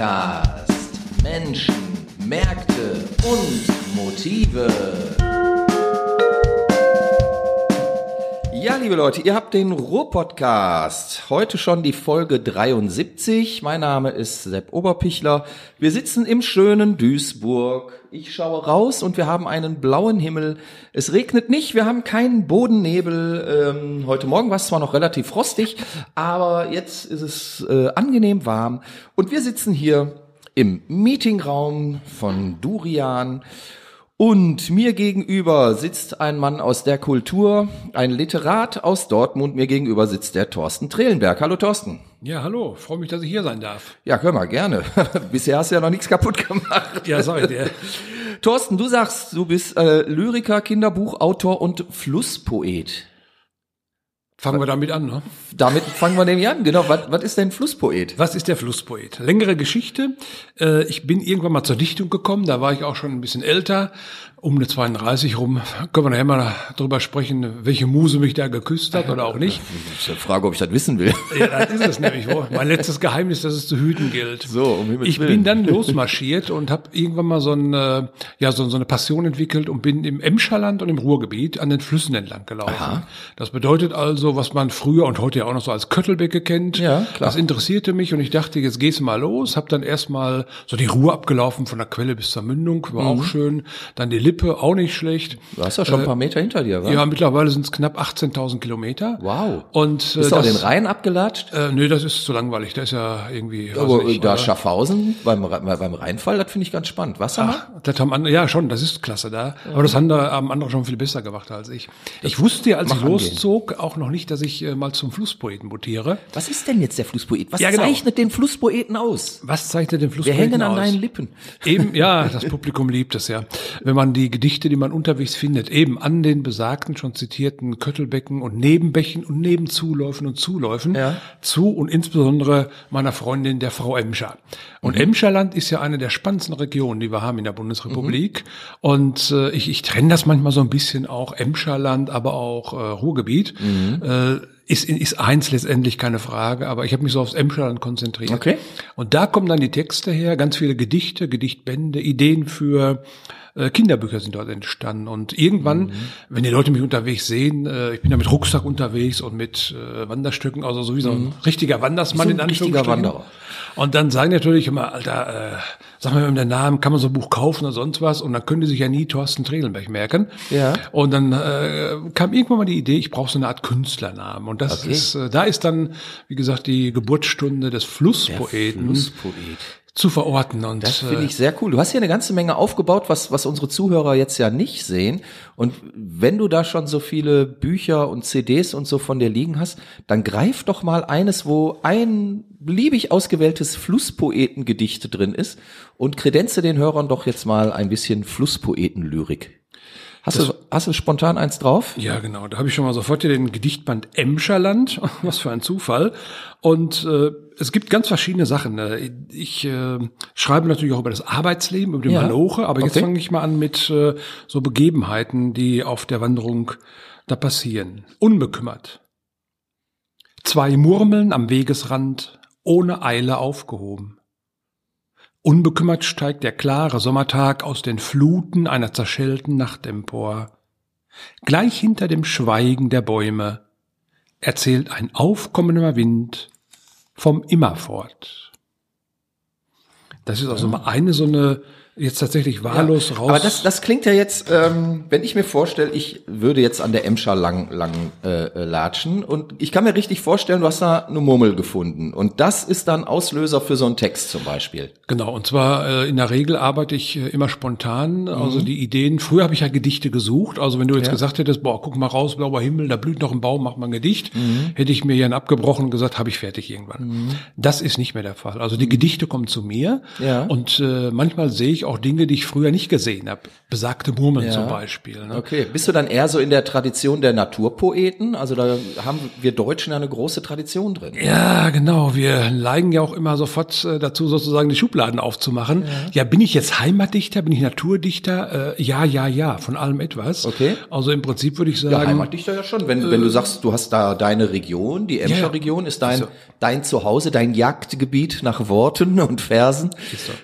Podcast. Menschen, Märkte und Motive. Liebe Leute, ihr habt den Ruhr-Podcast. Heute schon die Folge 73. Mein Name ist Sepp Oberpichler. Wir sitzen im schönen Duisburg. Ich schaue raus und wir haben einen blauen Himmel. Es regnet nicht, wir haben keinen Bodennebel. Ähm, heute Morgen war es zwar noch relativ frostig, aber jetzt ist es äh, angenehm warm. Und wir sitzen hier im Meetingraum von Durian. Und mir gegenüber sitzt ein Mann aus der Kultur, ein Literat aus Dortmund. Mir gegenüber sitzt der Thorsten Trehlenberg. Hallo Thorsten. Ja, hallo, freue mich, dass ich hier sein darf. Ja, können wir gerne. Bisher hast du ja noch nichts kaputt gemacht. Ja, ich dir. Thorsten, du sagst, du bist äh, Lyriker, Kinderbuchautor und Flusspoet. Fangen wir damit an, ne? Damit fangen wir nämlich an. Genau, was, was ist denn Flusspoet? Was ist der Flusspoet? Längere Geschichte. Äh, Ich bin irgendwann mal zur Dichtung gekommen, da war ich auch schon ein bisschen älter, um eine 32 rum. Können wir nachher mal drüber sprechen, welche Muse mich da geküsst hat oder auch nicht. Ich ist die Frage, ob ich das wissen will. Ja, das ist es nämlich. Wo. Mein letztes Geheimnis, dass es zu hüten gilt. So, um Himmels ich Willen. bin dann losmarschiert und habe irgendwann mal so, ein, äh, ja, so, so eine Passion entwickelt und bin im Emscherland und im Ruhrgebiet an den Flüssen entlang gelaufen. Aha. Das bedeutet also, was man früher und heute ja auch noch so als Köttelbecke kennt. Ja, klar. Das interessierte mich und ich dachte, jetzt gehst du mal los. Hab dann erstmal so die Ruhe abgelaufen von der Quelle bis zur Mündung, war Mhm. auch schön. Dann die Lippe, auch nicht schlecht. Du hast ja schon ein paar Meter hinter dir, wa? Ja, mittlerweile sind es knapp 18.000 Kilometer. Wow. Und äh, Bist du auch das, den Rhein abgelatscht? äh, nee, das ist zu langweilig. Das ist ja irgendwie. Aber nicht, da äh, Schaffhausen beim, beim Rheinfall, das finde ich ganz spannend. Wassermann? Ach, das haben andere, ja schon, das ist klasse da. Aber das haben, da, haben andere schon viel besser gemacht als ich. Ich wusste ja, als ich Mach angehen. loszog, auch noch nicht, dass ich äh, mal zum Flusspoeten mutiere. Was ist denn jetzt der Flusspoet? Was Ja, genau. zeichnet den Flusspoeten aus? Was zeichnet den Wir Flusspoeten hängen an aus? deinen Lippen. Eben, ja, das Publikum liebt es ja. Wenn man die Gedichte, die man unterwegs findet, eben an den besagten, schon zitierten Köttelbecken und Nebenbächen und Nebenzuläufen und Zuläufen Ja. zu und insbesondere meiner Freundin, der Frau Emscher. Und Mhm. Emscherland ist ja eine der spannendsten Regionen, die wir haben in der Bundesrepublik. Mhm. Und äh, ich, ich trenne das manchmal so ein bisschen auch Emscherland, aber auch äh, Ruhrgebiet. Mhm. Äh, ist, ist eins letztendlich keine Frage, aber ich habe mich so aufs Emscherland konzentriert. Okay. Und da kommen dann die Texte her, ganz viele Gedichte, Gedichtbände, Ideen für äh, Kinderbücher sind dort entstanden. Und irgendwann, Mhm. wenn die Leute mich unterwegs sehen, äh, ich bin ja mit Rucksack unterwegs und mit äh, Wanderstöcken, also so wie so ein richtiger Wandersmann Mhm. So ein in richtiger Anführungsstrichen. Wanderer. Und dann sagen natürlich immer, Alter, äh, sag mal der Namen, kann man so ein Buch kaufen oder sonst was? Und dann können die sich ja nie Thorsten Trelenberg merken. Ja. Und dann äh, kam irgendwann mal die Idee, ich brauche so eine Art Künstlernamen. Und das Okay. ist, äh, da ist dann, wie gesagt, die Geburtsstunde des Flusspoeten Flusspoet. Zu verorten. Und Das äh, finde ich sehr cool. Du hast hier eine ganze Menge aufgebaut, was, was unsere Zuhörer jetzt ja nicht sehen. Und wenn du da schon so viele Bücher und CDs und so von dir liegen hast, dann greif doch mal eines, wo ein beliebig ausgewähltes Flusspoetengedichte drin ist und kredenze den Hörern doch jetzt mal ein bisschen Flusspoetenlyrik. Hast du, hast du spontan eins drauf? Ja, genau. Da habe ich schon mal sofort hier den Gedichtband Emscherland. Was für ein Zufall. Und äh, es gibt ganz verschiedene Sachen. Äh, Ich äh, schreibe natürlich auch über das Arbeitsleben, über den Ja. Maloche, aber jetzt Okay. fange ich mal an mit äh, so Begebenheiten, die auf der Wanderung da passieren. Unbekümmert. Zwei Murmeln am Wegesrand, ohne Eile aufgehoben. Unbekümmert steigt der klare Sommertag aus den Fluten einer zerschellten Nacht empor. Gleich hinter dem Schweigen der Bäume erzählt ein aufkommender Wind vom Immerfort. Das ist also mal eine so eine jetzt tatsächlich wahllos raus. Aber das, das klingt ja jetzt, ähm, wenn ich mir vorstelle, ich würde jetzt an der Emscher lang, lang äh, latschen und ich kann mir richtig vorstellen, du hast da eine Murmel gefunden und das ist dann Auslöser für so einen Text zum Beispiel. Genau, und zwar äh, in der Regel arbeite ich äh, immer spontan. Also die Ideen, früher habe ich ja Gedichte gesucht. Also wenn du jetzt Ja. gesagt hättest, boah, guck mal raus, blauer Himmel, da blüht noch ein Baum, mach mal ein Gedicht, hätte ich mir ja abgebrochen und gesagt, habe ich fertig irgendwann. Das ist nicht mehr der Fall. Also die Gedichte kommen zu mir Ja. und äh, manchmal sehe ich auch Dinge, die ich früher nicht gesehen habe. Besagte Murmeln Ja. zum Beispiel. Ne? Okay, bist du dann eher so in der Tradition der Naturpoeten? Also da haben wir Deutschen ja eine große Tradition drin. Ja, genau. Wir neigen ja auch immer sofort äh, dazu, sozusagen die Schubladen aufzumachen. Ja, bin ich jetzt Heimatdichter? Bin ich Naturdichter? Äh, ja, ja, ja, von allem etwas. Okay. Also im Prinzip würde ich sagen, Ja, Heimatdichter ja schon. Wenn, wenn du sagst, du hast da deine Region, die Emscher ja. Region ist dein, so. dein Zuhause, dein Jagdgebiet nach Worten und Versen,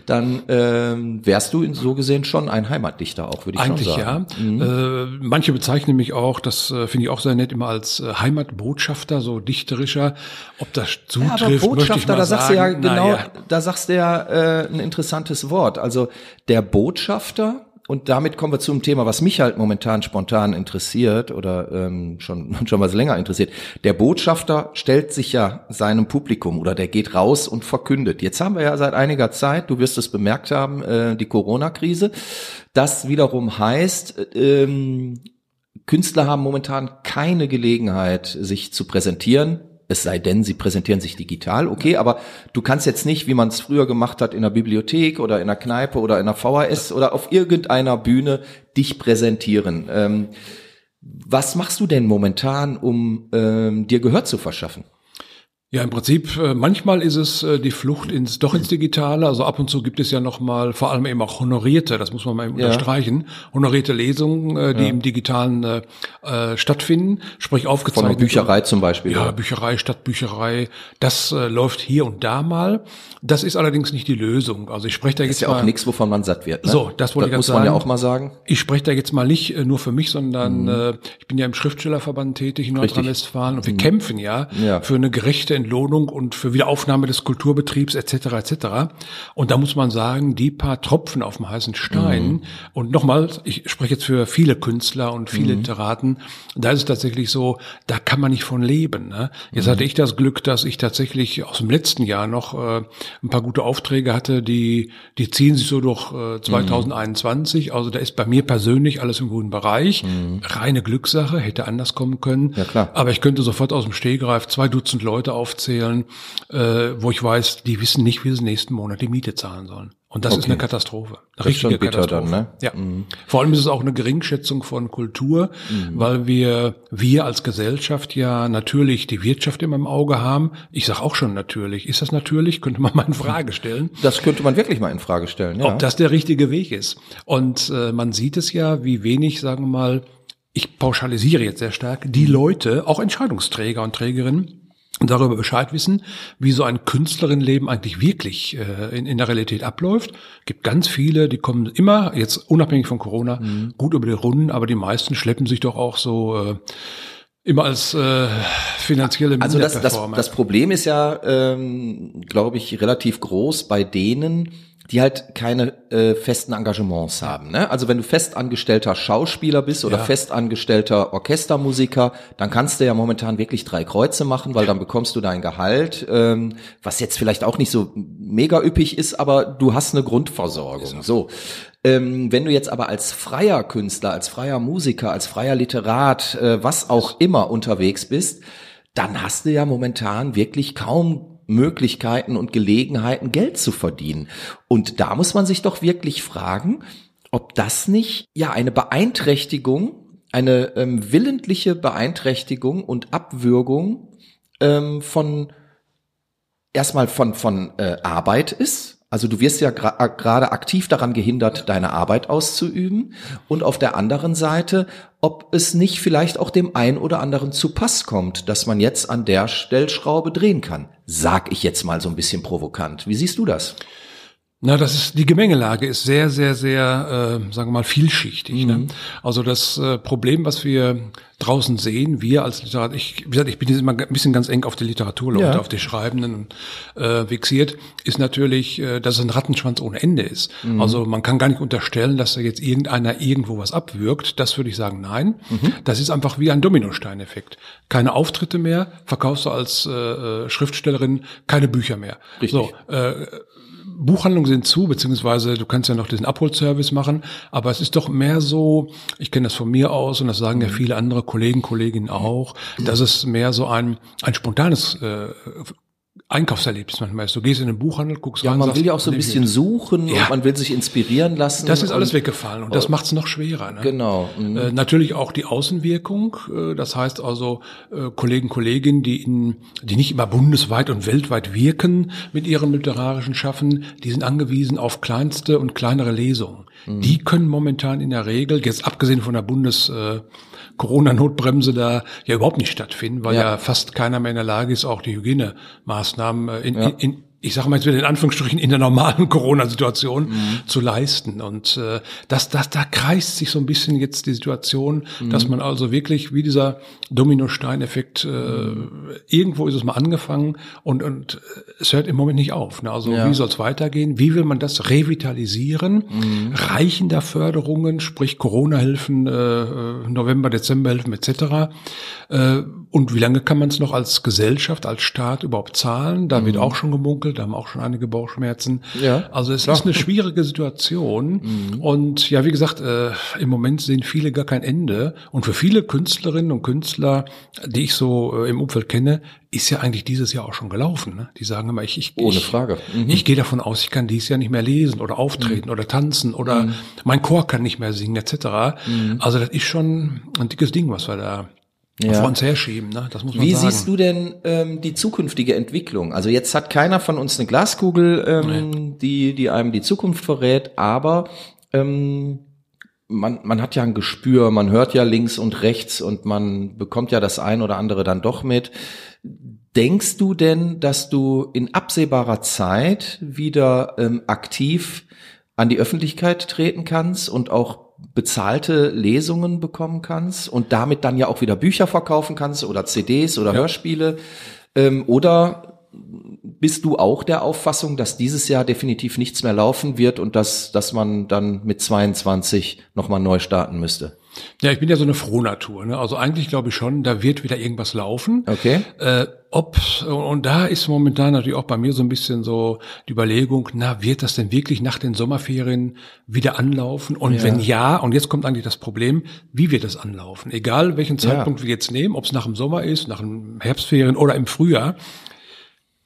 dann ähm, wärst du so gesehen schon ein Heimatdichter auch, würde ich Eigentlich schon sagen. ja. Äh, manche bezeichnen mich auch, das äh, finde ich auch sehr nett, immer als äh, Heimatbotschafter, so dichterischer. Ob das Ja, zutrifft, aber möchte ich Botschafter, da sagst du ja genau, Naja. da sagst du ja äh, ein interessantes Wort. Also der Botschafter, und damit kommen wir zum Thema, was mich halt momentan spontan interessiert oder ähm, schon, schon was länger interessiert. Der Botschafter stellt sich ja seinem Publikum oder der geht raus und verkündet. Jetzt haben wir ja seit einiger Zeit, du wirst es bemerkt haben, äh, die Corona-Krise. Das wiederum heißt, ähm, Künstler haben momentan keine Gelegenheit, sich zu präsentieren. Es sei denn, sie präsentieren sich digital, okay, aber du kannst jetzt nicht, wie man es früher gemacht hat, in der Bibliothek oder in der Kneipe oder in der VHS oder auf irgendeiner Bühne dich präsentieren. Ähm, was machst du denn momentan, um ähm, dir Gehör zu verschaffen? Ja, im Prinzip, äh, manchmal ist es äh, die Flucht ins, doch ins Digitale. Also ab und zu gibt es ja noch mal, vor allem eben auch honorierte, das muss man mal eben Ja. unterstreichen, honorierte Lesungen, äh, die im Digitalen äh, stattfinden, sprich Von aufgezeichnet. der Bücherei zum Beispiel. Ja? Bücherei, Stadtbücherei, das äh, läuft hier und da mal. Das ist allerdings nicht die Lösung. Also ich spreche da ist jetzt ja mal, auch nichts, wovon man satt wird. Ne? So, das wollte ich muss gerade man ja sagen. auch mal sagen. ich spreche da jetzt mal nicht nur für mich, sondern Mhm. äh, ich bin ja im Schriftstellerverband tätig in Nordrhein-Westfalen und wir kämpfen ja, Mhm. Ja. für eine gerechte Entlohnung und für Wiederaufnahme des Kulturbetriebs etc. etc. Und da muss man sagen, die paar Tropfen auf dem heißen Stein Mhm. und nochmal, ich spreche jetzt für viele Künstler und viele Mhm. Literaten, da ist es tatsächlich so, da kann man nicht von leben. Ne? Mhm. Jetzt hatte ich das Glück, dass ich tatsächlich aus dem letzten Jahr noch äh, ein paar gute Aufträge hatte, die die ziehen sich so durch äh, 2021. Also da ist bei mir persönlich alles im guten Bereich. Reine Glückssache, hätte anders kommen können. Ja, klar. Aber ich könnte sofort aus dem Stegreif zwei Dutzend Leute aufzählen, äh, wo ich weiß, die wissen nicht, wie sie nächsten Monat die Miete zahlen sollen. Und das ist Okay. eine Katastrophe. Eine ist schon bitter dann, ne? Ja. Vor allem ist es auch eine Geringschätzung von Kultur, weil wir, wir als Gesellschaft ja natürlich die Wirtschaft immer im Auge haben. Ich sage auch schon natürlich. Ist das natürlich? Könnte man mal in Frage stellen. Das könnte man wirklich mal in Frage stellen. Ja. Ob das der richtige Weg ist. Und äh, man sieht es ja, wie wenig, sagen wir mal, ich pauschalisiere jetzt sehr stark, die Leute, auch Entscheidungsträger und Trägerinnen, darüber Bescheid wissen, wie so ein Künstlerinnenleben eigentlich wirklich äh, in, in der Realität abläuft. Gibt ganz viele, die kommen immer, jetzt unabhängig von Corona, gut über die Runden, aber die meisten schleppen sich doch auch so äh, immer als äh, finanzielle Also das, das, das Problem ist ja, ähm, glaube ich, relativ groß bei denen, die halt keine äh, festen Engagements haben. Ne? Also wenn du festangestellter Schauspieler bist oder Ja. festangestellter Orchestermusiker, dann kannst du ja momentan wirklich drei Kreuze machen, weil dann bekommst du dein Gehalt, ähm, was jetzt vielleicht auch nicht so mega üppig ist, aber du hast eine Grundversorgung. So. Ähm, wenn du jetzt aber als freier Künstler, als freier Musiker, als freier Literat, äh, was auch immer unterwegs bist, dann hast du ja momentan wirklich kaum Möglichkeiten und Gelegenheiten, Geld zu verdienen. Und da muss man sich doch wirklich fragen, ob das nicht ja eine Beeinträchtigung, eine ähm, willentliche Beeinträchtigung und Abwürgung ähm, von erstmal von von äh, Arbeit ist. Also du wirst ja gerade aktiv daran gehindert, deine Arbeit auszuüben. Und auf der anderen Seite, ob es nicht vielleicht auch dem einen oder anderen zu Pass kommt, dass man jetzt an der Stellschraube drehen kann. Sag ich jetzt mal so ein bisschen provokant. Wie siehst du das? Na, das ist die Gemengelage ist sehr, sehr, sehr, äh, sagen wir mal, vielschichtig. Ne? Also das äh, Problem, was wir draußen sehen, wir als Literat, ich, wie gesagt, ich bin jetzt immer ein bisschen ganz eng auf die Literaturleute, Ja. auf die Schreibenden äh, fixiert, ist natürlich, äh, dass es ein Rattenschwanz ohne Ende ist. Also man kann gar nicht unterstellen, dass da jetzt irgendeiner irgendwo was abwirkt. Das würde ich sagen, nein. Das ist einfach wie ein Dominosteineffekt. Keine Auftritte mehr, verkaufst du als äh, äh, Schriftstellerin keine Bücher mehr. Richtig. So, äh, Buchhandlungen sind zu, beziehungsweise du kannst ja noch diesen Abholservice machen, aber es ist doch mehr so, ich kenne das von mir aus und das sagen ja viele andere Kollegen, Kolleginnen auch, dass es mehr so ein, ein spontanes äh, Einkaufserlebnis manchmal ist. Du gehst in den Buchhandel, guckst Ja, rein, man sagst, will ja auch so ein bisschen nee. suchen Ja. und man will sich inspirieren lassen. Das ist alles und, weggefallen und das macht es noch schwerer. Ne? Genau. Mhm. Äh, natürlich auch die Außenwirkung, äh, das heißt also äh, Kollegen, Kolleginnen, die, in, die nicht immer bundesweit und weltweit wirken mit ihrem literarischen Schaffen, die sind angewiesen auf kleinste und kleinere Lesungen. Die können momentan in der Regel, jetzt abgesehen von der Bundes äh, Corona-Notbremse da ja überhaupt nicht stattfinden, weil Ja. ja. fast keiner mehr in der Lage ist, auch die Hygienemaßnahmen äh, in, Ja. in, in ich sage mal jetzt wieder in Anführungsstrichen in der normalen Corona-Situation zu leisten. Und äh, das, das, da kreist sich so ein bisschen jetzt die Situation, dass man also wirklich wie dieser Dominostein-Effekt, äh, irgendwo ist es mal angefangen und, und äh, es hört im Moment nicht auf. Ne? Also Ja. wie soll es weitergehen? Wie will man das revitalisieren? Reichen da Förderungen, sprich Corona-Hilfen, äh, äh, November, Dezember-Hilfen etc. Äh, und wie lange kann man es noch als Gesellschaft, als Staat überhaupt zahlen? Da wird auch schon gemunkelt, da haben auch schon einige Bauchschmerzen. Ja, also es klar. ist eine schwierige Situation. Und ja, wie gesagt, äh, im Moment sehen viele gar kein Ende. Und für viele Künstlerinnen und Künstler, die ich so äh, im Umfeld kenne, ist ja eigentlich dieses Jahr auch schon gelaufen. Ne? Die sagen immer, ich, ich, Ohne Frage. Mhm. ich gehe davon aus, ich kann dieses Jahr nicht mehr lesen oder auftreten oder tanzen oder Mhm. mein Chor kann nicht mehr singen etc. Also das ist schon ein dickes Ding, was wir da Ja. vor uns herschieben. Ne? Das muss man Wie sagen. siehst du denn ähm, die zukünftige Entwicklung? Also jetzt hat keiner von uns eine Glaskugel, ähm, die, die einem die Zukunft verrät, aber ähm, man, man hat ja ein Gespür, man hört ja links und rechts und man bekommt ja das ein oder andere dann doch mit. Denkst du denn, dass du in absehbarer Zeit wieder ähm, aktiv an die Öffentlichkeit treten kannst und auch bezahlte Lesungen bekommen kannst und damit dann ja auch wieder Bücher verkaufen kannst oder CDs oder Hörspiele? Ähm, oder bist du auch der Auffassung, dass dieses Jahr definitiv nichts mehr laufen wird und dass, dass man dann mit 22 nochmal neu starten müsste? Ja, ich bin ja so eine Frohnatur. Ne? Also eigentlich glaube ich schon, da wird wieder irgendwas laufen. Okay. Äh, ob, und da ist momentan natürlich auch bei mir so ein bisschen so die Überlegung, na, wird das denn wirklich nach den Sommerferien wieder anlaufen? Und Ja. wenn ja, und jetzt kommt eigentlich das Problem, wie wird das anlaufen? Egal welchen Zeitpunkt wir jetzt nehmen, ob es nach dem Sommer ist, nach den Herbstferien oder im Frühjahr.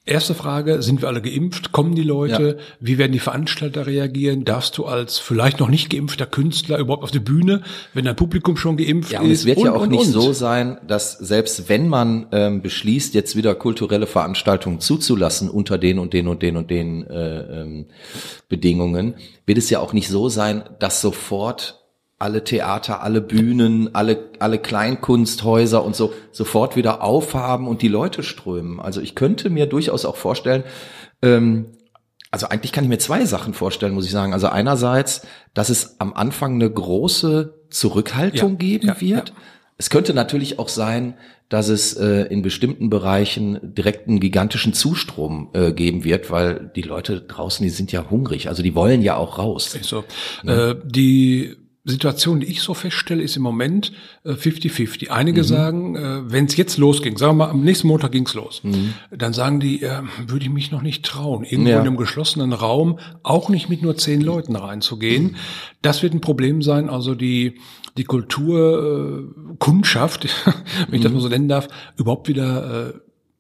Erste Frage, sind wir alle geimpft? Kommen die Leute? Wie werden die Veranstalter reagieren? Darfst du als vielleicht noch nicht geimpfter Künstler überhaupt auf die Bühne, wenn dein Publikum schon geimpft Ja, und ist? es wird ja auch und, nicht und. so sein, dass selbst wenn man ähm, beschließt, jetzt wieder kulturelle Veranstaltungen zuzulassen unter den und den und den und den äh, ähm, Bedingungen, wird es ja auch nicht so sein, dass sofort alle Theater, alle Bühnen, alle, alle Kleinkunsthäuser und so sofort wieder aufhaben und die Leute strömen. Also ich könnte mir durchaus auch vorstellen, ähm, also eigentlich kann ich mir zwei Sachen vorstellen, muss ich sagen. Also einerseits, dass es am Anfang eine große Zurückhaltung Ja, geben ja, wird. Es könnte natürlich auch sein, dass es äh, in bestimmten Bereichen direkt einen gigantischen Zustrom äh, geben wird, weil die Leute draußen, die sind ja hungrig, also die wollen ja auch raus. So. Äh, die Situation, die ich so feststelle, ist im Moment äh, 50-50. Einige sagen, äh, wenn es jetzt losging, sagen wir mal, am nächsten Montag ging's los, dann sagen die, äh, würde ich mich noch nicht trauen, irgendwo Ja. in einem geschlossenen Raum, auch nicht mit nur zehn Leuten reinzugehen. Das wird ein Problem sein. Also die die Kulturkundschaft, äh, Kundschaft, wenn ich das mal so nennen darf, überhaupt wieder äh,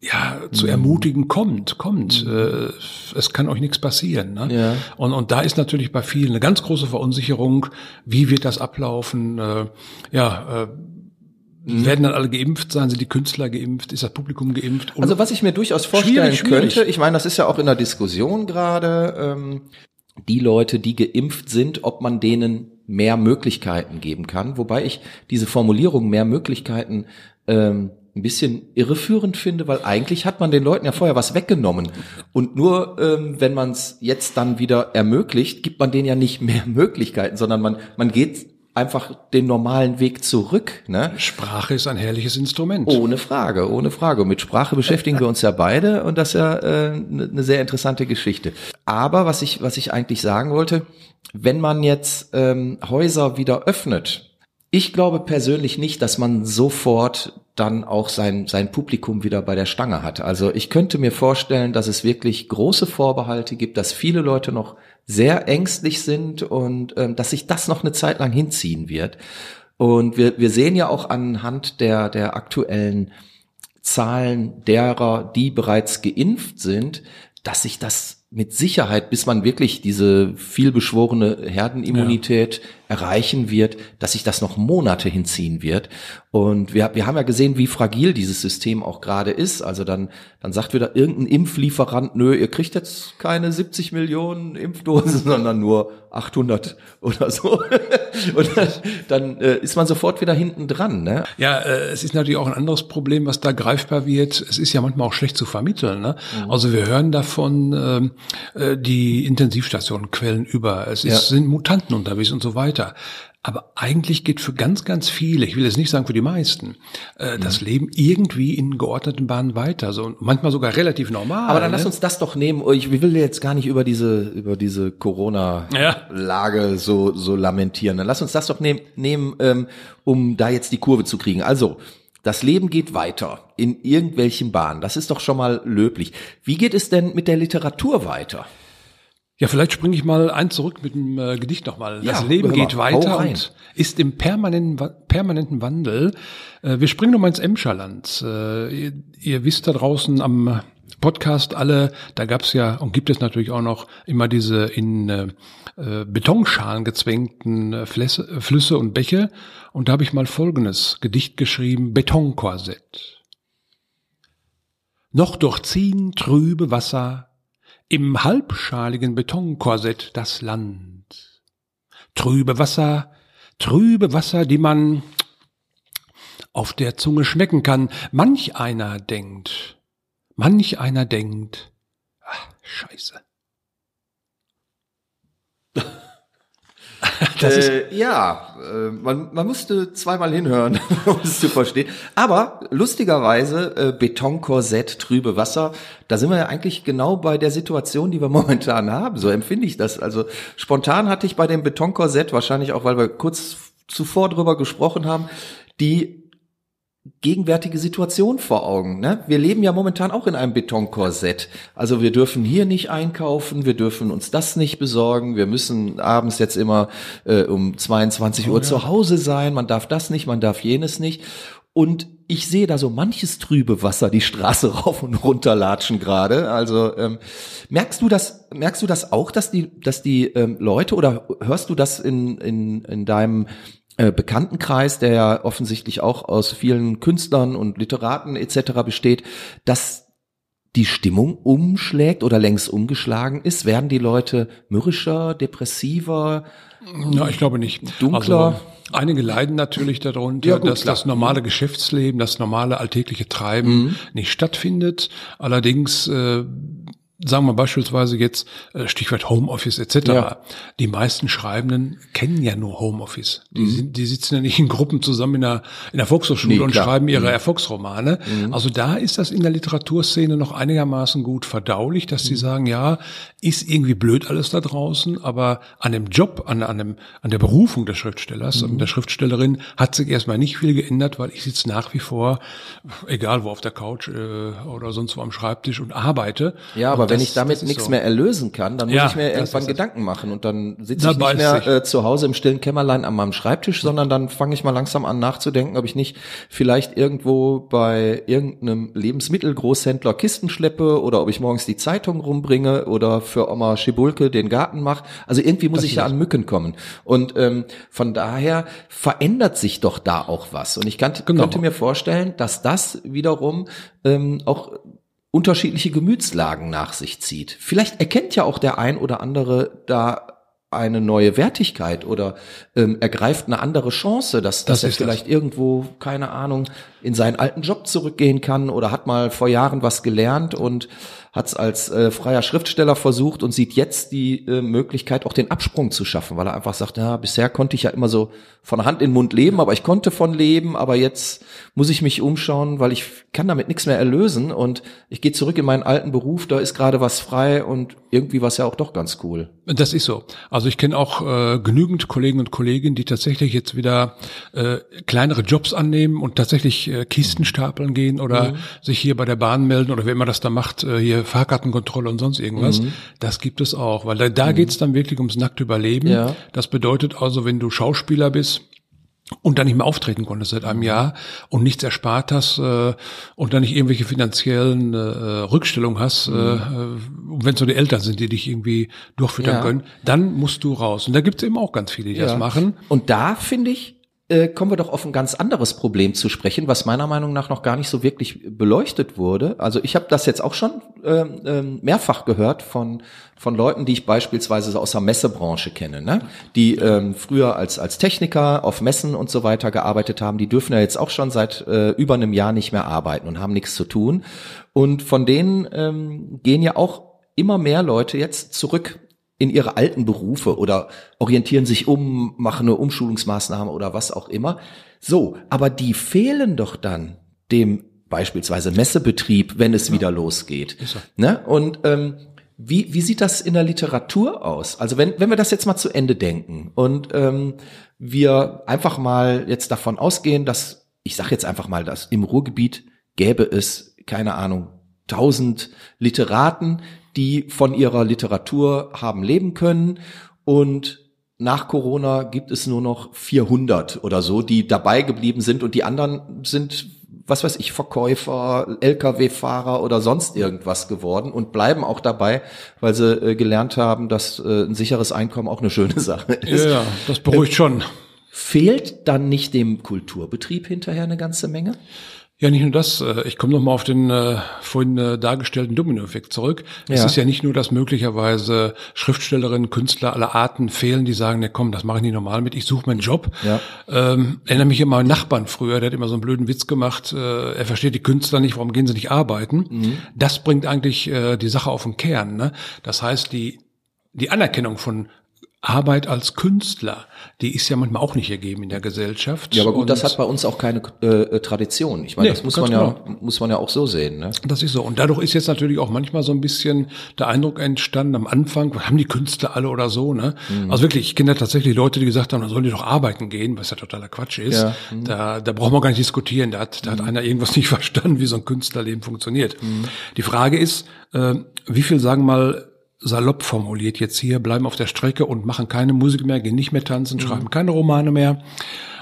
ja, zu ermutigen, kommt, kommt. Äh, es kann euch nichts passieren. Ne? Ja. Und, und da ist natürlich bei vielen eine ganz große Verunsicherung. Wie wird das ablaufen? Äh, ja, äh, werden dann alle geimpft sein? Sind die Künstler geimpft? Ist das Publikum geimpft? Und Also was ich mir durchaus vorstellen Schwierig, schwierig. könnte, ich meine, das ist ja auch in der Diskussion gerade, ähm, die Leute, die geimpft sind, ob man denen mehr Möglichkeiten geben kann. Wobei ich diese Formulierung mehr Möglichkeiten ähm, ein bisschen irreführend finde, weil eigentlich hat man den Leuten ja vorher was weggenommen. Und nur ähm, wenn man es jetzt dann wieder ermöglicht, gibt man denen ja nicht mehr Möglichkeiten, sondern man, man geht einfach den normalen Weg zurück. Ne? Sprache ist ein herrliches Instrument. Ohne Frage, ohne Frage. Und mit Sprache beschäftigen wir uns ja beide und das ist ja eine äh, ne- ne sehr interessante Geschichte. Aber was ich, was ich eigentlich sagen wollte, wenn man jetzt ähm, Häuser wieder öffnet, ich glaube persönlich nicht, dass man sofort dann auch sein, sein Publikum wieder bei der Stange hat. Also ich könnte mir vorstellen, dass es wirklich große Vorbehalte gibt, dass viele Leute noch sehr ängstlich sind und ähm, dass sich das noch eine Zeit lang hinziehen wird. Und wir, wir sehen ja auch anhand der, der aktuellen Zahlen derer, die bereits geimpft sind, dass sich das mit Sicherheit, bis man wirklich diese vielbeschworene Herdenimmunität ja. erreichen wird, dass sich das noch Monate hinziehen wird. Und wir, wir haben ja gesehen, wie fragil dieses System auch gerade ist. Also dann, dann sagt wieder irgendein Impflieferant, nö, ihr kriegt jetzt keine 70 Millionen Impfdosen, sondern nur 800 oder so. Und dann, dann äh, ist man sofort wieder hinten dran. Ne? Ja, äh, es ist natürlich auch ein anderes Problem, was da greifbar wird. Es ist ja manchmal auch schlecht zu vermitteln. Ne? Mhm. Also wir hören davon, ähm, äh, die Intensivstationen quellen über. Es ist, ja. sind Mutanten unterwegs und so weiter. Aber eigentlich geht für ganz, ganz viele, ich will jetzt nicht sagen für die meisten, äh, mhm. das Leben irgendwie in geordneten Bahnen weiter. So manchmal sogar relativ normal. Aber dann ne? lass uns das doch nehmen. Ich will jetzt gar nicht über diese über diese Corona-Lage ja. so so lamentieren. Dann lass uns das doch nehmen, nehmen ähm, um da jetzt die Kurve zu kriegen. Also das Leben geht weiter in irgendwelchen Bahnen. Das ist doch schon mal löblich. Wie geht es denn mit der Literatur weiter? Ja, vielleicht springe ich mal ein zurück mit dem äh, Gedicht nochmal. Das ja, Leben geht weiter und ist im permanenten, permanenten Wandel. Äh, wir springen nochmal ins Emscherland. Äh, ihr, ihr, wisst da draußen am Podcast alle, da gab's ja und gibt es natürlich auch noch immer diese in äh, äh Betonschalen gezwängten äh, Flüsse, äh, Flüsse und Bäche. Und da habe ich mal folgendes Gedicht geschrieben, Betonkorsett. Noch durchziehen trübe Wasser im halbschaligen Betonkorsett das Land. Trübe Wasser, trübe Wasser, die man auf der Zunge schmecken kann. Manch einer denkt, manch einer denkt, ach, scheiße. äh, ja, äh, man, man musste zweimal hinhören, um es zu verstehen. Aber lustigerweise, äh, Betonkorsett, trübe Wasser, da sind wir ja eigentlich genau bei der Situation, die wir momentan haben. So empfinde ich das. Also spontan hatte ich bei dem Betonkorsett, wahrscheinlich auch, weil wir kurz zuvor drüber gesprochen haben, die gegenwärtige Situation vor Augen. Ne? Wir leben ja momentan auch in einem Betonkorsett. Also wir dürfen hier nicht einkaufen, wir dürfen uns das nicht besorgen, wir müssen abends jetzt immer äh, um 22 oh, Uhr ja. zu Hause sein, man darf das nicht, man darf jenes nicht. Und ich sehe da so manches trübe Wasser die Straße rauf und runter latschen gerade. Also ähm, merkst du das? Merkst du das auch, dass die, dass die ähm, Leute oder hörst du das in in in deinem äh, Bekanntenkreis, der ja offensichtlich auch aus vielen Künstlern und Literaten etc. besteht, dass die Stimmung umschlägt oder längst umgeschlagen ist? Werden die Leute mürrischer, depressiver? Ja, ich glaube nicht. Dunkler? Also, einige leiden natürlich darunter, ja, gut, dass klar. das normale Geschäftsleben, das normale alltägliche Treiben mhm. nicht stattfindet. Allerdings äh, sagen wir beispielsweise jetzt äh, Stichwort Homeoffice etc. Ja. Die meisten Schreibenden kennen ja nur Homeoffice. Die, mhm. sind, die sitzen ja nicht in Gruppen zusammen in der, in der Volkshochschule nee, und klar. schreiben ihre mhm. Erfolgsromane. Mhm. Also da ist das in der Literaturszene noch einigermaßen gut verdaulich, dass sie mhm. sagen, ja, ist irgendwie blöd alles da draußen, aber an dem Job, an, an, dem, an der Berufung des Schriftstellers und mhm. der Schriftstellerin hat sich erstmal nicht viel geändert, weil ich sitze nach wie vor, egal wo auf der Couch äh, oder sonst wo am Schreibtisch und arbeite. Ja, aber wenn ich damit nichts so. mehr erlösen kann, dann muss ja, ich mir irgendwann Gedanken machen und dann sitze ich nicht mehr äh, zu Hause im stillen Kämmerlein an meinem Schreibtisch, sondern dann fange ich mal langsam an nachzudenken, ob ich nicht vielleicht irgendwo bei irgendeinem Lebensmittelgroßhändler Kisten schleppe oder ob ich morgens die Zeitung rumbringe oder für Oma Schibulke den Garten mache. Also irgendwie muss das ich ja an Mücken kommen. Und ähm, von daher verändert sich doch da auch was. Und ich kann, genau. könnte mir vorstellen, dass das wiederum ähm, auch unterschiedliche Gemütslagen nach sich zieht. Vielleicht erkennt ja auch der ein oder andere da eine neue Wertigkeit oder ähm, ergreift eine andere Chance, dass, dass das er vielleicht das. irgendwo, keine Ahnung, in seinen alten Job zurückgehen kann oder hat mal vor Jahren was gelernt und hat es als äh, freier Schriftsteller versucht und sieht jetzt die äh, Möglichkeit, auch den Absprung zu schaffen, weil er einfach sagt, ja, bisher konnte ich ja immer so von Hand in Mund leben, aber ich konnte von leben, aber jetzt muss ich mich umschauen, weil ich kann damit nichts mehr erlösen und ich gehe zurück in meinen alten Beruf, da ist gerade was frei und irgendwie war es ja auch doch ganz cool. Das ist so. Also ich kenne auch äh, genügend Kollegen und Kolleginnen, die tatsächlich jetzt wieder äh, kleinere Jobs annehmen und tatsächlich äh, Kisten stapeln gehen oder mhm. sich hier bei der Bahn melden oder wer immer das da macht, äh, hier Fahrkartenkontrolle und sonst irgendwas. Mhm. Das gibt es auch, weil da, da mhm. geht's dann wirklich ums nackte Überleben. Ja. Das bedeutet also, wenn du Schauspieler bist, und dann nicht mehr auftreten konntest seit einem Jahr und nichts erspart hast äh, und dann nicht irgendwelche finanziellen äh, Rückstellungen hast, mhm. äh, wenn es so die Eltern sind, die dich irgendwie durchfüttern ja. können, dann musst du raus. Und da gibt es eben auch ganz viele, die ja. das machen. Und da finde ich, äh, kommen wir doch auf ein ganz anderes Problem zu sprechen, was meiner Meinung nach noch gar nicht so wirklich beleuchtet wurde. Also ich habe das jetzt auch schon ähm, ähm, mehrfach gehört von von Leuten, die ich beispielsweise aus der Messebranche kenne, ne? die ähm, früher als als Techniker auf Messen und so weiter gearbeitet haben. Die dürfen ja jetzt auch schon seit äh, über einem Jahr nicht mehr arbeiten und haben nichts zu tun. Und von denen ähm, gehen ja auch immer mehr Leute jetzt zurück in ihre alten Berufe oder orientieren sich um, machen eine Umschulungsmaßnahme oder was auch immer. So, aber die fehlen doch dann dem beispielsweise Messebetrieb, wenn es ja. wieder losgeht. Ne? Und ähm, wie, wie sieht das in der Literatur aus? Also wenn, wenn wir das jetzt mal zu Ende denken und ähm, wir einfach mal jetzt davon ausgehen, dass, ich sage jetzt einfach mal, dass im Ruhrgebiet gäbe es, keine Ahnung, tausend Literaten, die von ihrer Literatur haben leben können und nach Corona gibt es nur noch 400 oder so, die dabei geblieben sind und die anderen sind, was weiß ich, Verkäufer, Lkw-Fahrer oder sonst irgendwas geworden und bleiben auch dabei, weil sie äh, gelernt haben, dass äh, ein sicheres Einkommen auch eine schöne Sache ist. Ja, das beruhigt schon. Fehlt dann nicht dem Kulturbetrieb hinterher eine ganze Menge? Ja, nicht nur das. Äh, ich komme nochmal auf den äh, vorhin äh, dargestellten Dominoeffekt zurück. Ja. Es ist ja nicht nur, dass möglicherweise Schriftstellerinnen, Künstler aller Arten fehlen, die sagen, ne komm, das mache ich nicht normal mit, ich suche meinen Job. Ja. Ähm, erinnere mich immer an Nachbarn früher, der hat immer so einen blöden Witz gemacht, äh, er versteht die Künstler nicht, warum gehen sie nicht arbeiten? Mhm. Das bringt eigentlich äh, die Sache auf den Kern. Ne? Das heißt, die die Anerkennung von Arbeit als Künstler, die ist ja manchmal auch nicht ergeben in der Gesellschaft. Ja, aber gut, und das hat bei uns auch keine äh, Tradition. Ich meine, nee, das muss man ja genau. muss man ja auch so sehen. Ne? Das ist so. Und dadurch ist jetzt natürlich auch manchmal so ein bisschen der Eindruck entstanden am Anfang, haben die Künstler alle oder so. Ne? Mhm. Also wirklich, ich kenne ja tatsächlich Leute, die gesagt haben, dann sollen die doch arbeiten gehen, was ja totaler Quatsch ist. Ja. Mhm. Da, da brauchen wir gar nicht diskutieren. Da hat, da hat mhm. einer irgendwas nicht verstanden, wie so ein Künstlerleben funktioniert. Mhm. Die Frage ist, äh, wie viel sagen mal salopp formuliert jetzt hier, bleiben auf der Strecke und machen keine Musik mehr, gehen nicht mehr tanzen, mhm. schreiben keine Romane mehr.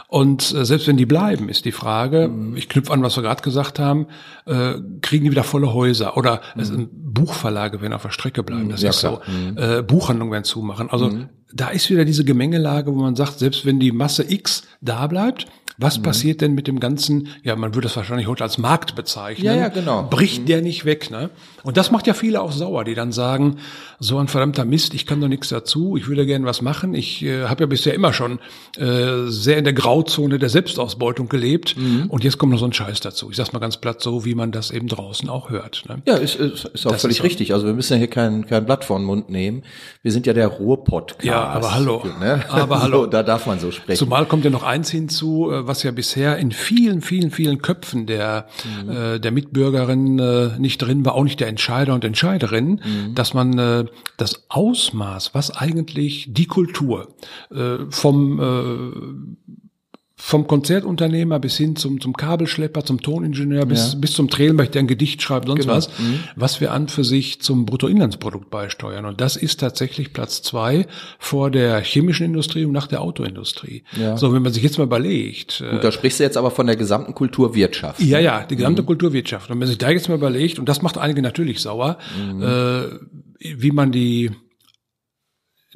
Und äh, selbst wenn die bleiben, ist die Frage, mhm. ich knüpfe an, was wir gerade gesagt haben, äh, kriegen die wieder volle Häuser oder mhm. es, Buchverlage werden auf der Strecke bleiben, das ja, ist klar. so. Mhm. Äh, Buchhandlungen werden zumachen. Also mhm. da ist wieder diese Gemengelage, wo man sagt, selbst wenn die Masse X da bleibt, was mhm. passiert denn mit dem ganzen, ja, man würde es wahrscheinlich heute als Markt bezeichnen. Ja, ja, genau. Bricht mhm. der nicht weg, ne? Und das macht ja viele auch sauer, die dann sagen, so ein verdammter Mist, ich kann doch nichts dazu, ich würde gerne was machen. Ich äh, habe ja bisher immer schon äh, sehr in der Grauzone der Selbstausbeutung gelebt mhm. und jetzt kommt noch so ein Scheiß dazu. Ich sag's mal ganz platt so, wie man das eben draußen auch hört. Ne? Ja, ist, ist, ist auch das völlig ist richtig. Also wir müssen ja hier kein, kein Blatt vor den Mund nehmen. Wir sind ja der Ruhr-Podcast. Ja, aber hallo. Ne? Aber hallo. So, da darf man so sprechen. Zumal kommt ja noch eins hinzu, äh, was ja bisher in vielen, vielen, vielen Köpfen der, mhm. äh, der Mitbürgerinnen äh, nicht drin war, auch nicht der Entscheider und Entscheiderinnen, mhm. dass man äh, das Ausmaß, was eigentlich die Kultur äh, vom äh, vom Konzertunternehmer bis hin zum, zum Kabelschlepper, zum Toningenieur, bis, ja. bis zum Trailenberg, der ein Gedicht schreibt, sonst genau. was, mhm. was wir an für sich zum Bruttoinlandsprodukt beisteuern. Und das ist tatsächlich Platz zwei vor der chemischen Industrie und nach der Autoindustrie. Ja. So, wenn man sich jetzt mal überlegt. Gut, da sprichst du jetzt aber von der gesamten Kulturwirtschaft. Ja, ja, die gesamte mhm. Kulturwirtschaft. Und wenn man sich da jetzt mal überlegt, und das macht einige natürlich sauer, mhm. äh, wie man die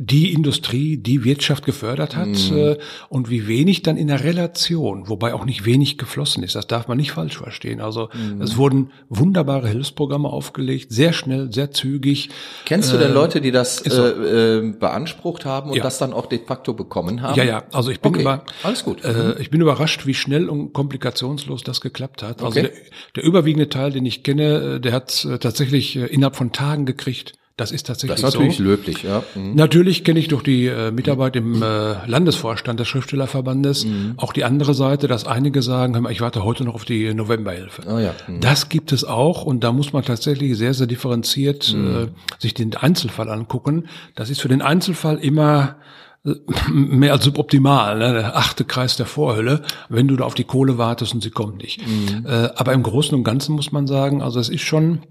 die Industrie, die Wirtschaft gefördert hat mhm. äh, und wie wenig dann in der Relation, wobei auch nicht wenig geflossen ist. Das darf man nicht falsch verstehen. Also mhm. es wurden wunderbare Hilfsprogramme aufgelegt, sehr schnell, sehr zügig. Kennst du denn äh, Leute, die das äh, äh, beansprucht haben und ja. das dann auch de facto bekommen haben? Ja, ja. Also ich bin okay. über, alles gut. Äh, mhm. ich bin überrascht, wie schnell und komplikationslos das geklappt hat. Also okay. der, der überwiegende Teil, den ich kenne, der hat tatsächlich innerhalb von Tagen gekriegt. Das ist tatsächlich so. Das ist natürlich so. löblich, ja. Mhm. Natürlich kenne ich durch die äh, Mitarbeit im äh, Landesvorstand des Schriftstellerverbandes mhm. auch die andere Seite, dass einige sagen, hör mal, ich warte heute noch auf die Novemberhilfe. Oh ja. Mhm. Das gibt es auch und da muss man tatsächlich sehr, sehr differenziert mhm. äh, sich den Einzelfall angucken. Das ist für den Einzelfall immer äh, mehr als suboptimal, ne? der achte Kreis der Vorhölle, wenn du da auf die Kohle wartest und sie kommt nicht. Mhm. Äh, aber im Großen und Ganzen muss man sagen, also es ist schon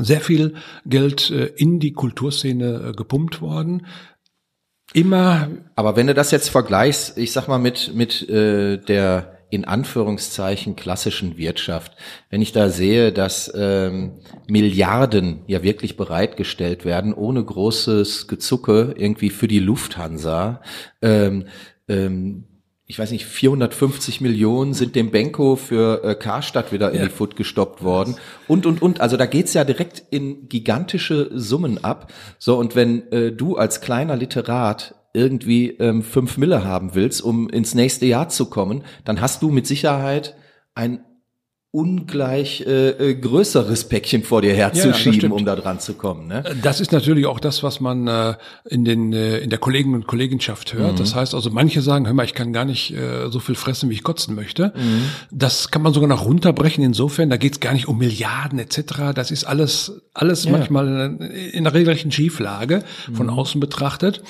sehr viel Geld äh, in die Kulturszene äh, gepumpt worden. Immer. Aber wenn du das jetzt vergleichst, ich sag mal mit mit äh, der in Anführungszeichen klassischen Wirtschaft, wenn ich da sehe, dass ähm, Milliarden ja wirklich bereitgestellt werden, ohne großes Gezucke irgendwie für die Lufthansa, ähm, ähm, ich weiß nicht, 450 Millionen sind dem Benko für äh, Karstadt wieder in ja. die Foot gestoppt worden und und und. Also da geht's ja direkt in gigantische Summen ab. So und wenn äh, du als kleiner Literat irgendwie ähm, fünf Mille haben willst, um ins nächste Jahr zu kommen, dann hast du mit Sicherheit ein ungleich äh, äh, größeres Päckchen vor dir herzuschieben, ja, um da dran zu kommen. Ne? Das ist natürlich auch das, was man äh, in den äh, in der Kollegen und Kollegenschaft hört. Mhm. Das heißt also, manche sagen, hör mal, ich kann gar nicht äh, so viel fressen, wie ich kotzen möchte. Mhm. Das kann man sogar noch runterbrechen. Insofern, da geht es gar nicht um Milliarden etc. Das ist alles alles ja. manchmal in, in einer regelrechten Schieflage von mhm. außen betrachtet.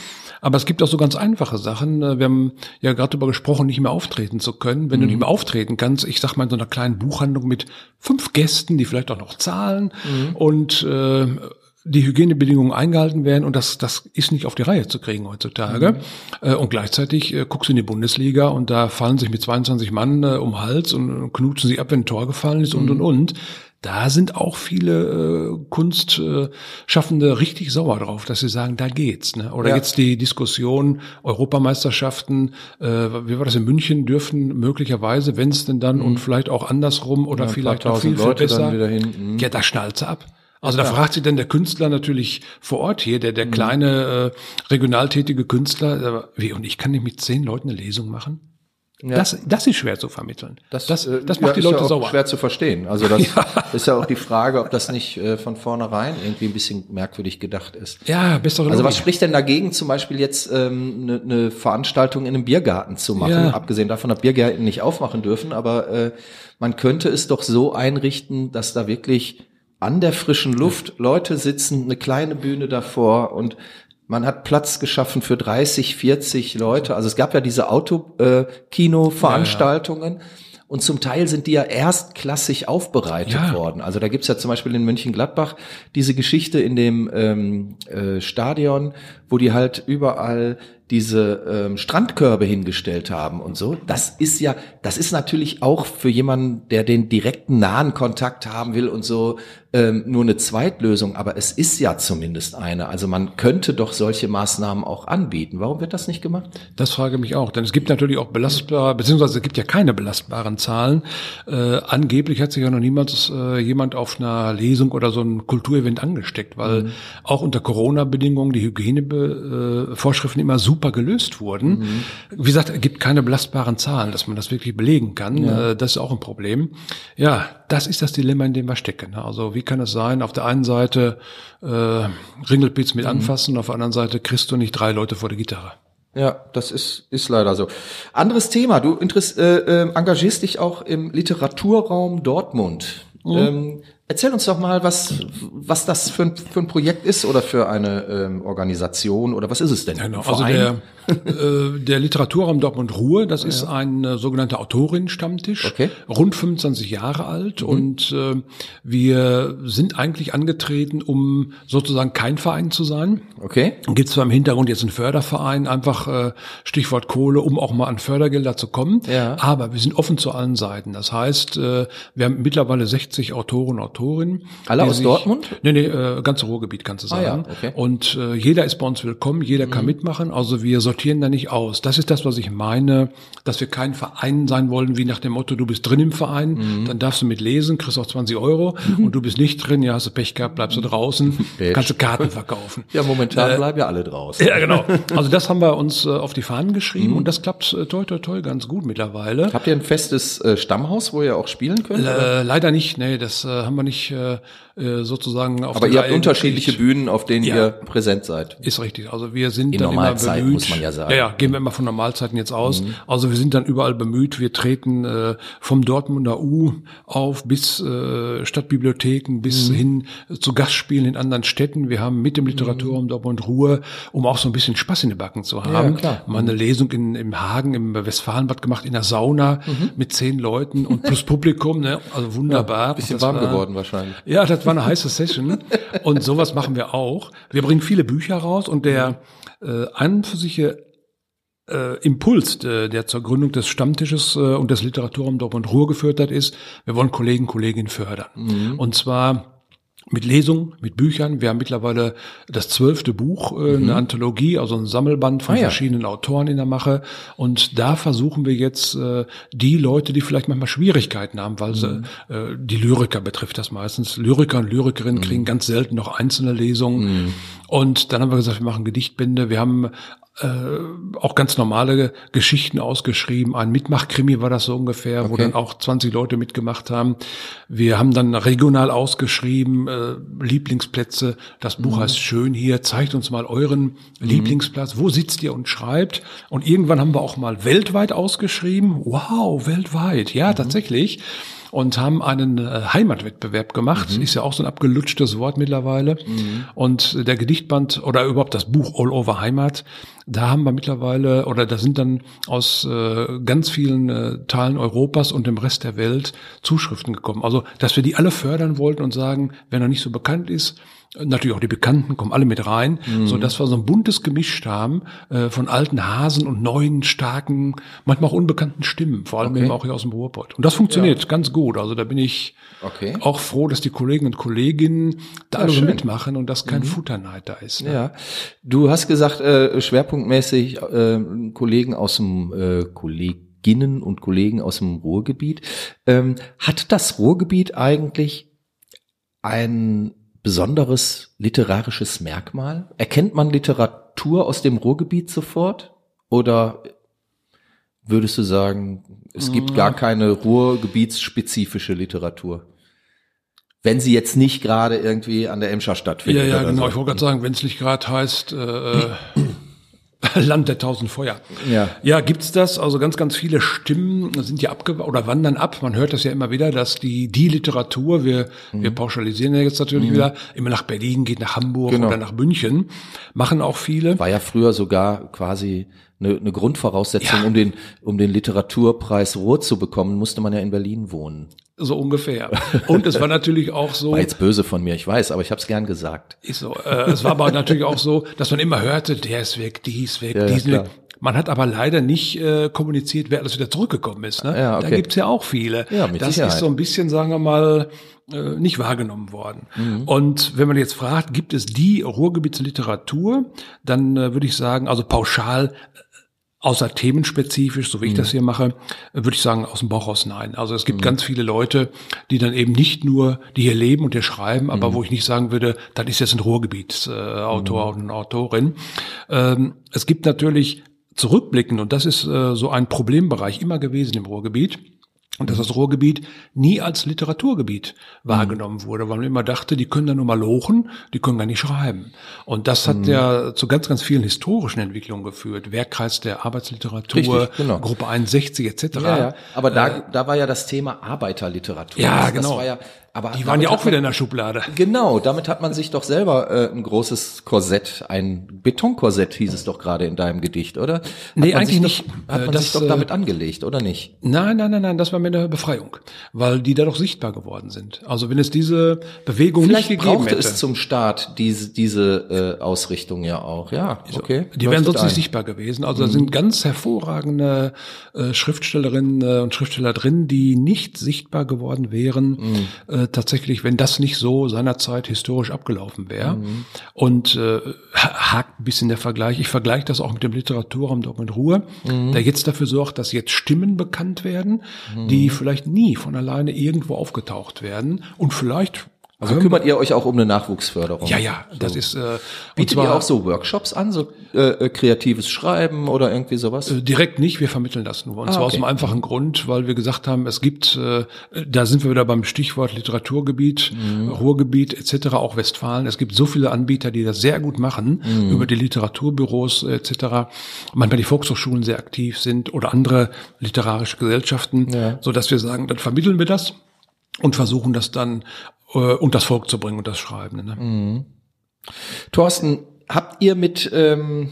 Aber es gibt auch so ganz einfache Sachen. Äh, wir haben ja gerade darüber gesprochen, nicht mehr auftreten zu können. Wenn mhm. du nicht mehr auftreten kannst, ich sag mal in so einer kleinen Buchhandlung mit fünf Gästen, die vielleicht auch noch zahlen mhm. und äh, die Hygienebedingungen eingehalten werden und das, das ist nicht auf die Reihe zu kriegen heutzutage. Mhm. Äh, und gleichzeitig äh, guckst du in die Bundesliga und da fallen sich mit 22 Mann äh, um Hals und knutschen sie ab, wenn ein Tor gefallen ist mhm. und und und da sind auch viele äh, Kunstschaffende richtig sauer drauf, dass sie sagen, da geht's. Ne? Oder ja. jetzt die Diskussion Europameisterschaften, äh, wie war das in München, dürfen möglicherweise, wenn es denn dann mhm. und vielleicht auch andersrum oder ja, vielleicht auch viel, viel besser, mhm. ja, da schnallt's ab. Also da fragt sich dann der Künstler natürlich vor Ort hier, der der mhm. kleine äh, regional tätige Künstler, äh, wie und ich kann nicht mit zehn Leuten eine Lesung machen? Ja. Das, das ist schwer zu vermitteln. Das, das, äh, das macht ja, die Leute ja sauer. Schwer zu verstehen. Also das ja. ist ja auch die Frage, ob das nicht äh, von vornherein irgendwie ein bisschen merkwürdig gedacht ist. Ja, bessere Also was spricht denn dagegen, zum Beispiel jetzt eine ähm, ne, ne Veranstaltung in einem Biergarten zu machen? Ja. Abgesehen davon, dass Biergärten nicht aufmachen dürfen, aber äh, man könnte es doch so einrichten, dass da wirklich an der frischen Luft Leute sitzen, eine kleine Bühne davor und man hat Platz geschaffen für 30, 40 Leute. Also es gab ja diese Autokino-Veranstaltungen. Ja. Und zum Teil sind die ja erstklassig aufbereitet ja. worden. Also da gibt's ja zum Beispiel in Mönchengladbach diese Geschichte in dem ähm, äh, Stadion, wo die halt überall diese ähm, Strandkörbe hingestellt haben und so. Das ist ja, das ist natürlich auch für jemanden, der den direkten nahen Kontakt haben will und so, ähm, nur eine Zweitlösung. Aber es ist ja zumindest eine. Also man könnte doch solche Maßnahmen auch anbieten. Warum wird das nicht gemacht? Das frage mich auch. Denn es gibt natürlich auch belastbare, beziehungsweise es gibt ja keine belastbaren Zahlen. Äh, angeblich hat sich ja noch niemals äh, jemand auf einer Lesung oder so ein Kulturevent angesteckt, weil mhm. auch unter Corona-Bedingungen die Hygienevorschriften äh, immer super gelöst wurden. Mhm. Wie gesagt, es gibt keine belastbaren Zahlen, dass man das wirklich belegen kann. Ja. Äh, das ist auch ein Problem. Ja, das ist das Dilemma, in dem wir stecken. Also wie kann es sein, auf der einen Seite äh, Ringelpitz mit mhm. anfassen, auf der anderen Seite kriegst du nicht drei Leute vor der Gitarre. Ja, das ist, ist leider so. Anderes Thema. Du interess, äh, äh, engagierst dich auch im Literaturraum Dortmund. Mhm. Ähm, Erzähl uns doch mal, was, was das für ein, für ein Projekt ist oder für eine ähm, Organisation oder was ist es denn? Genau, also der, der Literaturraum Dortmund Ruhe, das ist ein äh, sogenannter Autorinnenstammtisch, okay. rund 25 Jahre alt mhm. und äh, wir sind eigentlich angetreten, um sozusagen kein Verein zu sein. Okay. Gibt zwar im Hintergrund jetzt einen Förderverein, einfach äh, Stichwort Kohle, um auch mal an Fördergelder zu kommen, ja. aber wir sind offen zu allen Seiten. Das heißt, äh, wir haben mittlerweile 60 Autoren, Autoren Autorin. Alle aus sich, Dortmund? Nee, nee, äh, ganze Ruhrgebiet kannst du sagen. Ah, ja, okay. Und äh, jeder ist bei uns willkommen, jeder kann mhm. mitmachen. Also wir sortieren da nicht aus. Das ist das, was ich meine, dass wir kein Verein sein wollen, wie nach dem Motto, du bist drin im Verein, mhm. dann darfst du mitlesen, kriegst auch 20 Euro mhm. und du bist nicht drin, ja, hast du Pech gehabt, bleibst du draußen, Pech. kannst du Karten verkaufen. Ja, momentan äh, bleiben ja alle draußen. Ja, genau. Also das haben wir uns äh, auf die Fahnen geschrieben mhm. und das klappt äh, toi toi toi ganz gut mittlerweile. Habt ihr ein festes äh, Stammhaus, wo ihr auch spielen könnt? Äh, leider nicht, nee, das äh, haben wir nicht äh, sozusagen auf Aber ihr habt unterschiedliche Bühnen, auf denen ja, ihr präsent seid. Ist richtig. Also wir sind In dann immer bemüht. muss man ja sagen. Ja, ja, gehen wir immer von Normalzeiten jetzt aus. Mhm. Also wir sind dann überall bemüht. Wir treten äh, vom Dortmunder U auf bis äh, Stadtbibliotheken bis mhm. hin zu Gastspielen in anderen Städten. Wir haben mit dem Literaturraum mhm. Dortmund Ruhe, um auch so ein bisschen Spaß in den Backen zu haben. Ja, klar. Mal eine Lesung in, im Hagen, im Westfalenbad gemacht, in der Sauna mhm. mit zehn Leuten und plus Publikum. Ne? Also wunderbar. Ja, bisschen warm geworden wahrscheinlich. Ja, das das war eine heiße Session und sowas machen wir auch. Wir bringen viele Bücher raus und der äh, an für sich äh, Impuls, äh, der zur Gründung des Stammtisches äh, und des Literaturraum Dortmund Ruhr geführt hat, ist, wir wollen Kollegen, Kolleginnen fördern. Mhm. Und zwar mit Lesungen, mit Büchern. Wir haben mittlerweile das zwölfte Buch, äh, mhm. eine Anthologie, also ein Sammelband von ah, ja. verschiedenen Autoren in der Mache. Und da versuchen wir jetzt äh, die Leute, die vielleicht manchmal Schwierigkeiten haben, weil mhm. sie, äh, die Lyriker betrifft das meistens. Lyriker und Lyrikerinnen mhm. kriegen ganz selten noch einzelne Lesungen. Und dann haben wir gesagt, wir machen Gedichtbände. Wir haben äh, auch ganz normale Geschichten ausgeschrieben. Ein Mitmachkrimi war das so ungefähr, okay. wo dann auch 20 Leute mitgemacht haben. Wir haben dann regional ausgeschrieben, äh, Lieblingsplätze. Das Buch mhm. heißt Schön hier, zeigt uns mal euren mhm. Lieblingsplatz. Wo sitzt ihr und schreibt? Und irgendwann haben wir auch mal weltweit ausgeschrieben. Wow, weltweit. Ja, mhm. tatsächlich und haben einen äh, Heimatwettbewerb gemacht. Mhm. Ist ja auch so ein abgelutschtes Wort mittlerweile. Mhm. Und der Gedichtband oder überhaupt das Buch All Over Heimat, da haben wir mittlerweile oder da sind dann aus äh, ganz vielen äh, Teilen Europas und dem Rest der Welt Zuschriften gekommen. Also, dass wir die alle fördern wollten und sagen, wer noch nicht so bekannt ist, Natürlich auch die Bekannten kommen alle mit rein, mhm. so dass wir so ein buntes Gemisch haben äh, von alten Hasen und neuen, starken, manchmal auch unbekannten Stimmen, vor allem okay. eben auch hier aus dem Ruhrpott. Und das funktioniert ja. ganz gut. Also da bin ich okay. auch froh, dass die Kollegen und Kolleginnen da ja, alle mitmachen und dass kein mhm. Futterneid da ist. Ne? Ja, du hast gesagt, äh, schwerpunktmäßig äh, Kollegen aus dem äh, Kolleginnen und Kollegen aus dem Ruhrgebiet. Ähm, hat das Ruhrgebiet eigentlich ein besonderes literarisches Merkmal? Erkennt man Literatur aus dem Ruhrgebiet sofort? Oder würdest du sagen, es gibt gar keine Ruhrgebietsspezifische Literatur? Wenn sie jetzt nicht gerade irgendwie an der Emscher stattfindet. Ja, ja, genau. So. Ich wollte gerade sagen, wenn es nicht gerade heißt, äh, Land der tausend Feuer. Ja, ja gibt's das? Also ganz, ganz viele Stimmen sind ja abge oder wandern ab. Man hört das ja immer wieder, dass die die Literatur, wir mhm. wir pauschalisieren ja jetzt natürlich mhm. wieder, immer nach Berlin geht, nach Hamburg genau. oder nach München, machen auch viele. War ja früher sogar quasi eine, eine Grundvoraussetzung, ja. um den um den Literaturpreis Ruhr zu bekommen, musste man ja in Berlin wohnen. So ungefähr. Und es war natürlich auch so. War jetzt böse von mir, ich weiß, aber ich habe es gern gesagt. Ist so. Äh, es war aber natürlich auch so, dass man immer hörte, der ist weg, die ist weg, ja, die ist ja, weg. Man hat aber leider nicht äh, kommuniziert, wer alles wieder zurückgekommen ist. Ne? Ja, okay. Da gibt's ja auch viele. Ja, mit das Sicherheit. ist so ein bisschen, sagen wir mal, äh, nicht wahrgenommen worden. Mhm. Und wenn man jetzt fragt, gibt es die Ruhrgebietsliteratur, dann äh, würde ich sagen, also pauschal Außer themenspezifisch, so wie ich das mhm. hier mache, würde ich sagen, aus dem Bauch raus nein. Also es gibt mhm. ganz viele Leute, die dann eben nicht nur, die hier leben und hier schreiben, aber mhm. wo ich nicht sagen würde, das ist jetzt ein Ruhrgebietsautor äh, mhm. und Autorin. Ähm, es gibt natürlich zurückblickend, und das ist äh, so ein Problembereich immer gewesen im Ruhrgebiet, und dass das Ruhrgebiet nie als Literaturgebiet wahrgenommen mhm. wurde, weil man immer dachte, die können da nur mal lochen, die können gar nicht schreiben. Und das hat mhm. ja zu ganz, ganz vielen historischen Entwicklungen geführt. Werkkreis der Arbeitsliteratur, Richtig, genau. Gruppe 61 etc. Ja, ja. Aber da, äh, da war ja das Thema Arbeiterliteratur. Ja, das, genau. Das war ja aber die waren ja auch wieder in der Schublade. Genau, damit hat man sich doch selber äh, ein großes Korsett, ein Betonkorsett hieß es doch gerade in deinem Gedicht, oder? Hat nee, eigentlich nicht. Doch, hat man das, sich doch damit angelegt, oder nicht? Nein, nein, nein, nein, das war mir eine Befreiung, weil die da doch sichtbar geworden sind. Also wenn es diese Bewegung Vielleicht nicht gegeben brauchte hätte. es zum Start diese, diese äh, Ausrichtung ja auch, ja, okay. Die wären sonst ein. nicht sichtbar gewesen. Also mhm. da sind ganz hervorragende äh, Schriftstellerinnen äh, und Schriftsteller drin, die nicht sichtbar geworden wären, mhm. Äh, tatsächlich, wenn das nicht so seinerzeit historisch abgelaufen wäre. Mhm. Und äh, hakt ein bisschen der Vergleich. Ich vergleiche das auch mit dem Literaturraum Dortmund Ruhr, mhm. der jetzt dafür sorgt, dass jetzt Stimmen bekannt werden, mhm. die vielleicht nie von alleine irgendwo aufgetaucht werden und vielleicht also kümmert ihr euch auch um eine Nachwuchsförderung? Ja, ja, das so. ist. Äh, Bietet zwar, ihr auch so Workshops an, so äh, äh, kreatives Schreiben oder irgendwie sowas? Äh, direkt nicht, wir vermitteln das nur. Und ah, zwar okay. aus einem einfachen Grund, weil wir gesagt haben, es gibt, äh, da sind wir wieder beim Stichwort Literaturgebiet, mhm. Ruhrgebiet etc., auch Westfalen. Es gibt so viele Anbieter, die das sehr gut machen, mhm. über die Literaturbüros etc., manchmal die Volkshochschulen sehr aktiv sind oder andere literarische Gesellschaften, ja. so dass wir sagen, dann vermitteln wir das und versuchen das dann äh, und das Volk zu bringen und das Schreiben. Ne? Mhm. Thorsten, habt ihr mit ähm,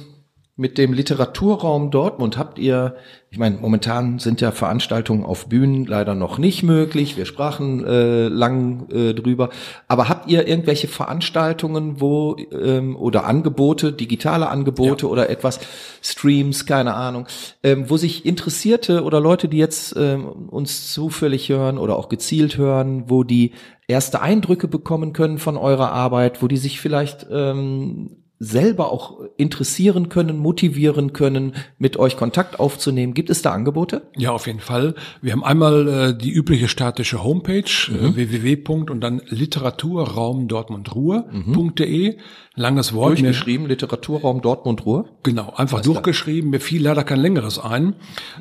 mit dem Literaturraum Dortmund habt ihr, ich meine, momentan sind ja Veranstaltungen auf Bühnen leider noch nicht möglich. Wir sprachen äh, lang äh, drüber. Aber habt ihr irgendwelche Veranstaltungen, wo ähm, oder Angebote, digitale Angebote ja. oder etwas, Streams, keine Ahnung, ähm, wo sich Interessierte oder Leute, die jetzt ähm, uns zufällig hören oder auch gezielt hören, wo die erste Eindrücke bekommen können von eurer Arbeit, wo die sich vielleicht ähm, selber auch interessieren können, motivieren können, mit euch Kontakt aufzunehmen. Gibt es da Angebote? Ja, auf jeden Fall. Wir haben einmal äh, die übliche statische Homepage mhm. äh, www. und dann Literaturraum Dortmund Ruhr.de. Mhm. Langes Wort. Durchgeschrieben, Literaturraum Dortmund Ruhr? Genau, einfach durchgeschrieben. Mir fiel leider kein längeres ein.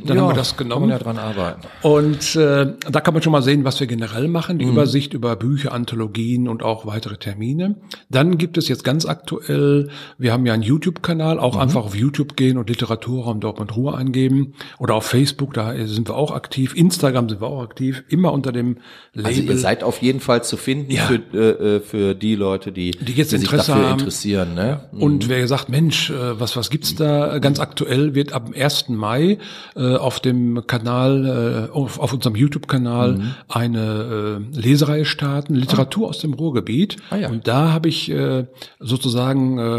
Dann ja, haben wir das genommen. Kann man ja dran arbeiten. Und äh, da kann man schon mal sehen, was wir generell machen. Die mhm. Übersicht über Bücher, Anthologien und auch weitere Termine. Dann gibt es jetzt ganz aktuell wir haben ja einen YouTube-Kanal, auch mhm. einfach auf YouTube gehen und Literaturraum Dortmund Ruhe eingeben. Oder auf Facebook, da sind wir auch aktiv. Instagram sind wir auch aktiv. Immer unter dem Label. Also ihr seid auf jeden Fall zu finden ja. für, äh, äh für die Leute, die, die jetzt die Interesse sich dafür haben. interessieren. Ne? Mhm. Und wer sagt, Mensch, äh, was, was gibt's da? Ganz aktuell wird ab dem 1. Mai äh, auf dem Kanal, äh, auf, auf unserem YouTube-Kanal mhm. eine äh, Lesereihe starten, Literatur ah. aus dem Ruhrgebiet. Ah, ja. Und da habe ich äh, sozusagen äh,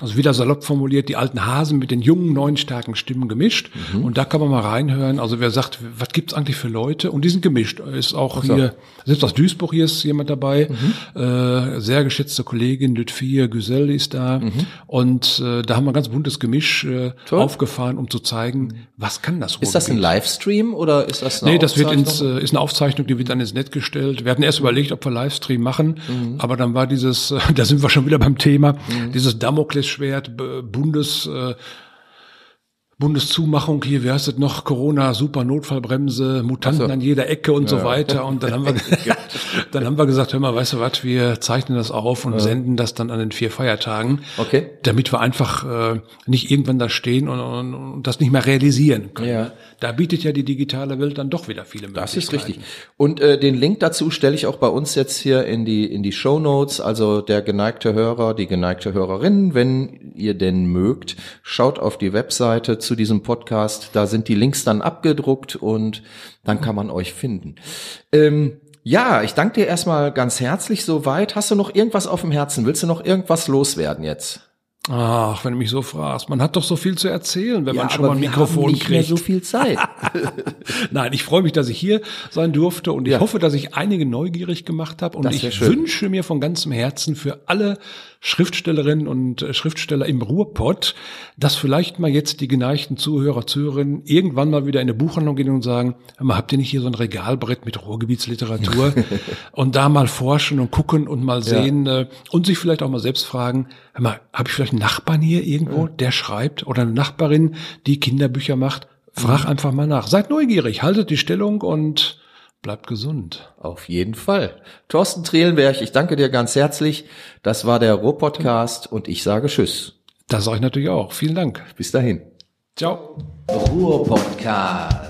also wieder salopp formuliert, die alten Hasen mit den jungen, neuen, starken Stimmen gemischt. Mhm. Und da kann man mal reinhören. Also wer sagt, was gibt's eigentlich für Leute? Und die sind gemischt. Ist auch so. hier, selbst aus Duisburg hier ist jemand dabei. Mhm. Äh, sehr geschätzte Kollegin Lütfia Güsel ist da. Mhm. Und äh, da haben wir ein ganz buntes Gemisch äh, aufgefahren, um zu zeigen, was kann das Ist das ein Livestream oder ist das eine Nee, das wird ins, äh, ist eine Aufzeichnung, die wird dann ins Netz gestellt. Wir hatten erst überlegt, ob wir Livestream machen, mhm. aber dann war dieses, äh, da sind wir schon wieder beim Thema, mhm. dieses Damokles Schwert, Bundes, äh, Bundeszumachung hier, wie heißt es noch, Corona, super Notfallbremse, Mutanten so. an jeder Ecke und ja, so weiter. Und dann haben wir, dann haben wir gesagt, hör mal, weißt du was, wir zeichnen das auf und ja. senden das dann an den vier Feiertagen. Okay. Damit wir einfach äh, nicht irgendwann da stehen und, und, und das nicht mehr realisieren können. Ja. Da bietet ja die digitale Welt dann doch wieder viele Möglichkeiten. Das ist richtig. Und äh, den Link dazu stelle ich auch bei uns jetzt hier in die in die Show Notes. Also der geneigte Hörer, die geneigte Hörerin, wenn ihr denn mögt, schaut auf die Webseite zu diesem Podcast. Da sind die Links dann abgedruckt und dann kann man euch finden. Ähm, ja, ich danke dir erstmal ganz herzlich soweit. Hast du noch irgendwas auf dem Herzen? Willst du noch irgendwas loswerden jetzt? Ach, wenn du mich so fragst, man hat doch so viel zu erzählen, wenn ja, man schon mal ein Mikrofon haben nicht kriegt. Mehr so viel Zeit. Nein, ich freue mich, dass ich hier sein durfte und ich ja. hoffe, dass ich einige neugierig gemacht habe und ich schön. wünsche mir von ganzem Herzen für alle Schriftstellerinnen und äh, Schriftsteller im Ruhrpott, dass vielleicht mal jetzt die geneigten Zuhörer, Zuhörerinnen irgendwann mal wieder in eine Buchhandlung gehen und sagen, mal, habt ihr nicht hier so ein Regalbrett mit Ruhrgebietsliteratur und da mal forschen und gucken und mal sehen ja. Äh, und sich vielleicht auch mal selbst fragen, mal, habe ich vielleicht einen Nachbarn hier irgendwo, ja. der schreibt oder eine Nachbarin, die Kinderbücher macht? Frag einfach mal nach. Seid neugierig, haltet die Stellung und Bleibt gesund. Auf jeden Fall. Thorsten Trehlenberg, ich danke dir ganz herzlich. Das war der Ruhr-Podcast und ich sage Tschüss. Das sage ich natürlich auch. Vielen Dank. Bis dahin. Ciao. Ruhr-Podcast.